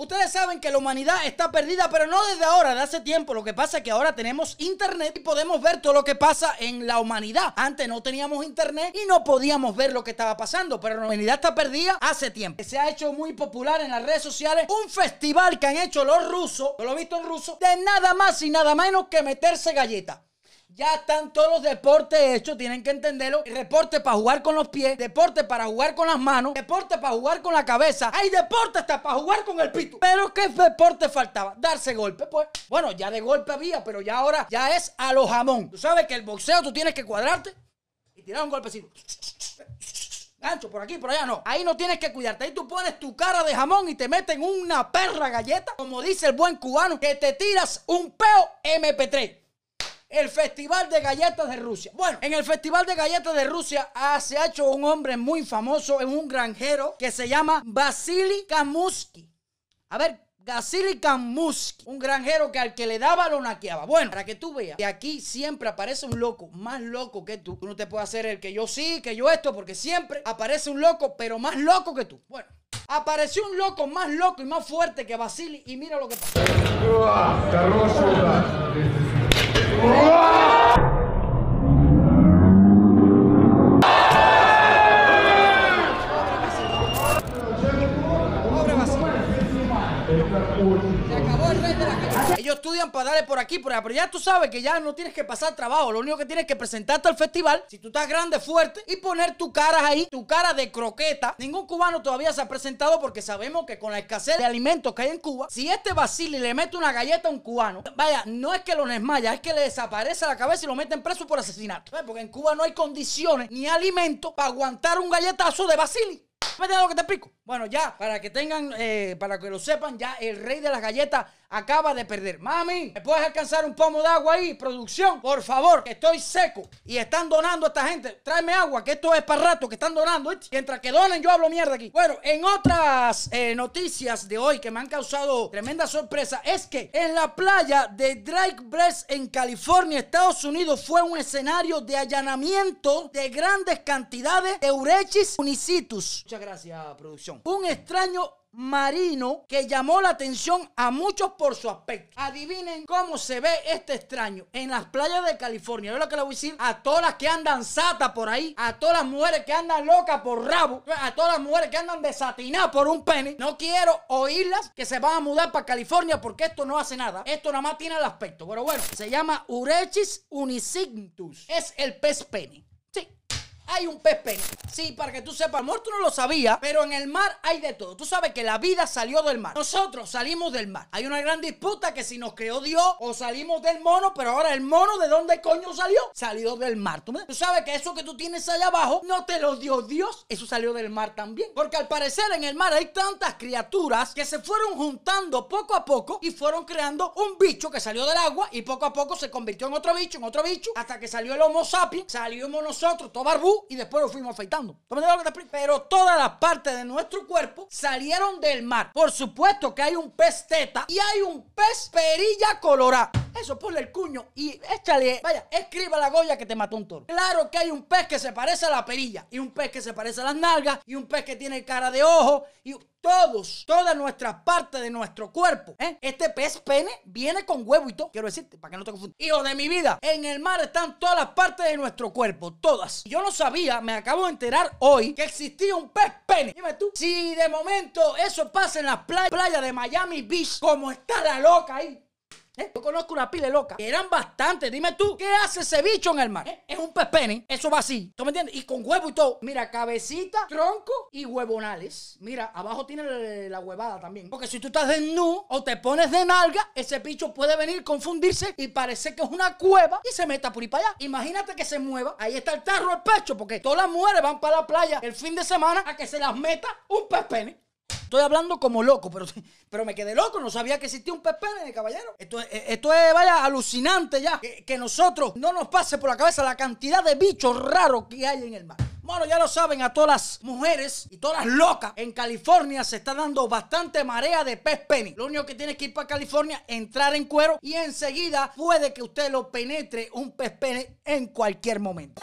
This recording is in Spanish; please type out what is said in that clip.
Ustedes saben que la humanidad está perdida, pero no desde ahora, de hace tiempo. Lo que pasa es que ahora tenemos internet y podemos ver todo lo que pasa en la humanidad. Antes no teníamos internet y no podíamos ver lo que estaba pasando, pero la humanidad está perdida hace tiempo. Se ha hecho muy popular en las redes sociales un festival que han hecho los rusos, yo lo he visto en ruso, de nada más y nada menos que meterse galletas. Ya están todos los deportes hechos, tienen que entenderlo. Deporte para jugar con los pies, deporte para jugar con las manos, deporte para jugar con la cabeza. Hay deporte hasta para jugar con el pito. Pero ¿qué deporte faltaba? Darse golpe, pues. Bueno, ya de golpe había, pero ya ahora ya es a lo jamón. Tú sabes que el boxeo tú tienes que cuadrarte y tirar un golpecito. Gancho, por aquí, por allá no. Ahí no tienes que cuidarte. Ahí tú pones tu cara de jamón y te meten una perra galleta, como dice el buen cubano, que te tiras un peo MP3 el Festival de Galletas de Rusia. Bueno, en el Festival de Galletas de Rusia ah, se ha hecho un hombre muy famoso, es un granjero que se llama Vasily Kamusky. A ver, Vasily Kamusky, un granjero que al que le daba lo naqueaba. Bueno, para que tú veas que aquí siempre aparece un loco más loco que tú. Tú no te puedes hacer el que yo sí, que yo esto, porque siempre aparece un loco, pero más loco que tú. Bueno. Apareció un loco más loco y más fuerte que Vasily y mira lo que pasó. Acabó el reto. Estudian para darle por aquí, por allá, pero ya tú sabes que ya no tienes que pasar trabajo. Lo único que tienes que presentarte al festival, si tú estás grande, fuerte, y poner tu cara ahí, tu cara de croqueta. Ningún cubano todavía se ha presentado porque sabemos que con la escasez de alimentos que hay en Cuba, si este Basili le mete una galleta a un cubano, vaya, no es que lo desmaya, es que le desaparece la cabeza y lo meten preso por asesinato. Porque en Cuba no hay condiciones ni alimentos para aguantar un galletazo de Basili. ¿Me lo que te explico? Bueno, ya, para que tengan, eh, para que lo sepan, ya el rey de las galletas acaba de perder. Mami, ¿me puedes alcanzar un pomo de agua ahí? Producción, por favor, que estoy seco. Y están donando a esta gente. Tráeme agua, que esto es para rato, que están donando. Mientras que donen, yo hablo mierda aquí. Bueno, en otras eh, noticias de hoy que me han causado tremenda sorpresa, es que en la playa de Drake Breast en California, Estados Unidos, fue un escenario de allanamiento de grandes cantidades de Urechis unicitus. Muchas gracias, producción un extraño marino que llamó la atención a muchos por su aspecto. Adivinen cómo se ve este extraño en las playas de California. Yo lo que le voy a decir a todas las que andan sata por ahí, a todas las mujeres que andan locas por rabo, a todas las mujeres que andan desatinadas por un pene. No quiero oírlas que se van a mudar para California porque esto no hace nada. Esto nada más tiene el aspecto. Pero bueno, se llama Urechis unicinctus. Es el pez pene hay un pez pene. Sí, para que tú sepas, amor, tú no lo sabías, pero en el mar hay de todo. Tú sabes que la vida salió del mar. Nosotros salimos del mar. Hay una gran disputa que si nos creó Dios o salimos del mono, pero ahora el mono, ¿de dónde coño salió? Salió del mar. ¿Tú, tú sabes que eso que tú tienes allá abajo no te lo dio Dios, eso salió del mar también. Porque al parecer en el mar hay tantas criaturas que se fueron juntando poco a poco y fueron creando un bicho que salió del agua y poco a poco se convirtió en otro bicho, en otro bicho, hasta que salió el Homo sapiens, salimos nosotros, todo barbú, y después lo fuimos afeitando. Pero todas las partes de nuestro cuerpo salieron del mar. Por supuesto que hay un pez teta y hay un pez perilla colorada. Eso ponle el cuño y échale, vaya, escriba la goya que te mató un toro. Claro que hay un pez que se parece a la perilla y un pez que se parece a las nalgas y un pez que tiene cara de ojo y todos, todas nuestras partes de nuestro cuerpo. ¿eh? Este pez pene viene con huevo y todo. Quiero decirte, para que no te confundas. Hijo de mi vida, en el mar están todas las partes de nuestro cuerpo, todas. Yo no sabía, me acabo de enterar hoy que existía un pez pene. Dime tú, si de momento eso pasa en la playa, playa de Miami Beach, como está la loca ahí. ¿Eh? Yo conozco una pile loca. eran bastantes. Dime tú, ¿qué hace ese bicho en el mar? ¿Eh? Es un pez pene. Eso va así. ¿Tú me entiendes? Y con huevo y todo. Mira, cabecita, tronco y huevonales. Mira, abajo tiene la huevada también. Porque si tú estás desnudo o te pones de nalga, ese bicho puede venir, confundirse y parece que es una cueva y se meta por ahí para allá. Imagínate que se mueva. Ahí está el tarro al pecho. Porque todas las mujeres van para la playa el fin de semana a que se las meta un pez pene. Estoy hablando como loco, pero, pero me quedé loco. No sabía que existía un pepene, caballero. Esto, esto es, vaya, alucinante ya. Que, que, nosotros no nos pase por la cabeza la cantidad de bichos raros que hay en el mar. Bueno, ya lo saben, a todas las mujeres y todas las locas en California se está dando bastante marea de pez penny. Lo único que tiene que ir para California, entrar en cuero y enseguida puede que usted lo penetre un pez pene en cualquier momento.